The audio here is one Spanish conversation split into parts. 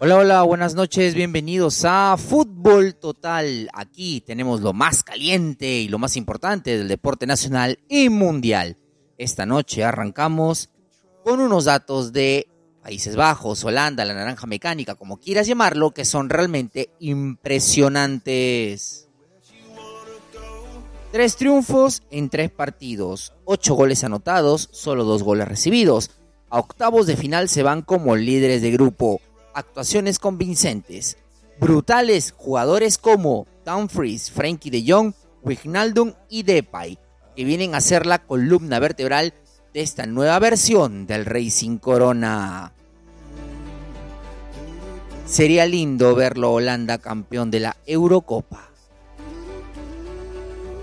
Hola, hola, buenas noches, bienvenidos a Fútbol Total. Aquí tenemos lo más caliente y lo más importante del deporte nacional y mundial. Esta noche arrancamos con unos datos de Países Bajos, Holanda, la naranja mecánica, como quieras llamarlo, que son realmente impresionantes. Tres triunfos en tres partidos, ocho goles anotados, solo dos goles recibidos. A octavos de final se van como líderes de grupo actuaciones convincentes, brutales jugadores como Dumfries, Frankie de Jong, Wijnaldum y Depay, que vienen a ser la columna vertebral de esta nueva versión del Racing Corona. Sería lindo verlo Holanda campeón de la Eurocopa.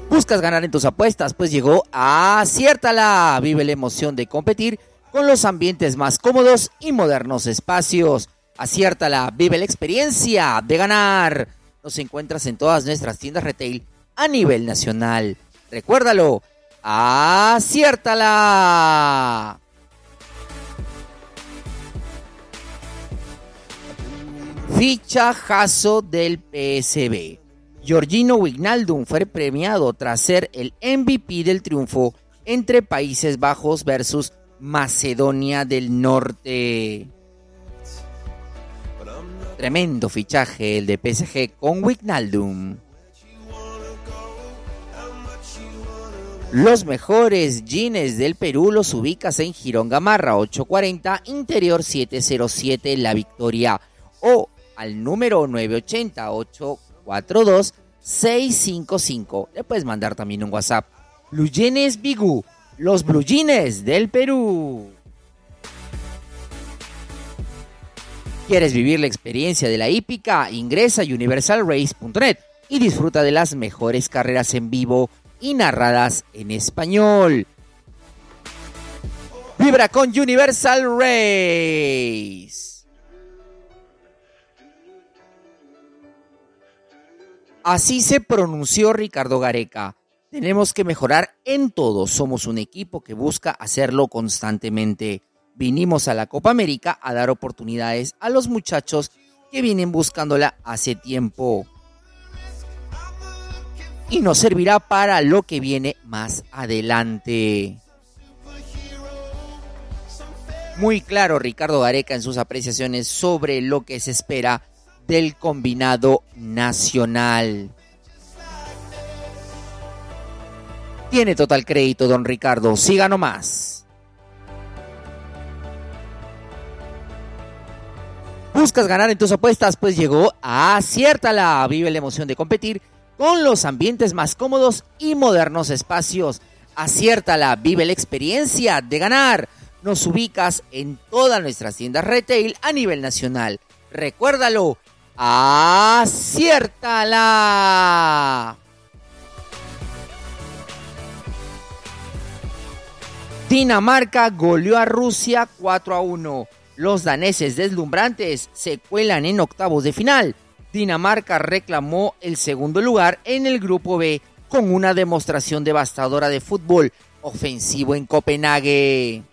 ¿Buscas ganar en tus apuestas? Pues llegó Aciértala. Vive la emoción de competir con los ambientes más cómodos y modernos espacios Aciértala, vive la experiencia de ganar. Nos encuentras en todas nuestras tiendas retail a nivel nacional. Recuérdalo, aciértala. Fichajazo del PSB. Georgino Wignaldum fue premiado tras ser el MVP del triunfo entre Países Bajos versus Macedonia del Norte. Tremendo fichaje el de PSG con Wijnaldum. Los mejores jeans del Perú los ubicas en Girón Gamarra 840, interior 707 La Victoria o al número 980 842 655. Le puedes mandar también un WhatsApp. Blue Jeans Bigu, los Blue Jeans del Perú. ¿Quieres vivir la experiencia de la hípica? Ingresa a universalrace.net y disfruta de las mejores carreras en vivo y narradas en español. Vibra con Universal Race. Así se pronunció Ricardo Gareca. Tenemos que mejorar en todo. Somos un equipo que busca hacerlo constantemente vinimos a la Copa América a dar oportunidades a los muchachos que vienen buscándola hace tiempo. Y nos servirá para lo que viene más adelante. Muy claro Ricardo Gareca en sus apreciaciones sobre lo que se espera del combinado nacional. Tiene total crédito, don Ricardo. Siga nomás. ¿Buscas ganar en tus apuestas? Pues llegó a Aciértala. Vive la emoción de competir con los ambientes más cómodos y modernos espacios. Aciértala, vive la experiencia de ganar. Nos ubicas en todas nuestras tiendas retail a nivel nacional. Recuérdalo, aciértala. Dinamarca goleó a Rusia 4 a 1. Los daneses deslumbrantes se cuelan en octavos de final. Dinamarca reclamó el segundo lugar en el grupo B con una demostración devastadora de fútbol ofensivo en Copenhague.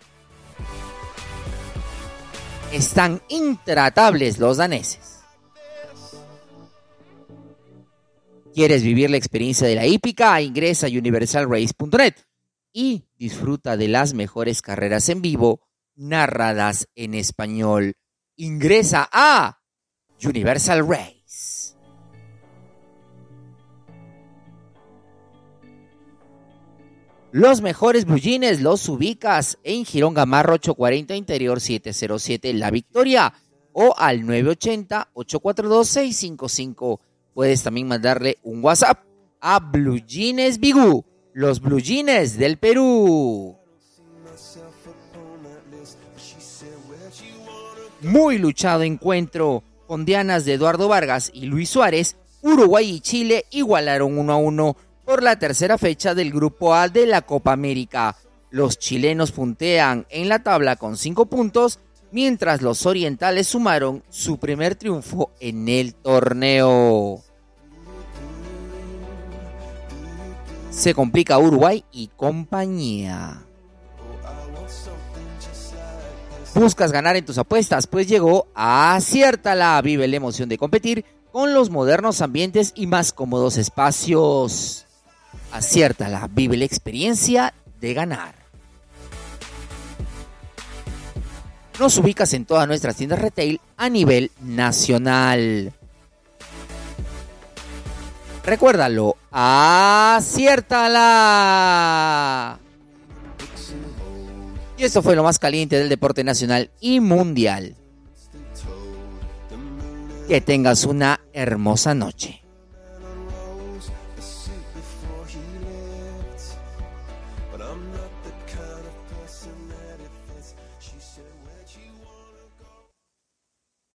Están intratables los daneses. ¿Quieres vivir la experiencia de la hípica? Ingresa a universalrace.net y disfruta de las mejores carreras en vivo narradas en español. Ingresa a Universal Race. Los mejores blue los ubicas en Girón Gamarro 840 Interior 707 La Victoria o al 980-842-655. Puedes también mandarle un WhatsApp a Blue Jeans los Blue Jeans del Perú. Muy luchado encuentro con Dianas de Eduardo Vargas y Luis Suárez, Uruguay y Chile igualaron 1 a 1 por la tercera fecha del Grupo A de la Copa América. Los chilenos puntean en la tabla con 5 puntos, mientras los orientales sumaron su primer triunfo en el torneo. Se complica Uruguay y compañía. ¿Buscas ganar en tus apuestas? Pues llegó Aciértala. Vive la emoción de competir con los modernos ambientes y más cómodos espacios. Aciértala. Vive la experiencia de ganar. Nos ubicas en todas nuestras tiendas retail a nivel nacional. Recuérdalo, aciértala. Y eso fue lo más caliente del deporte nacional y mundial. Que tengas una hermosa noche.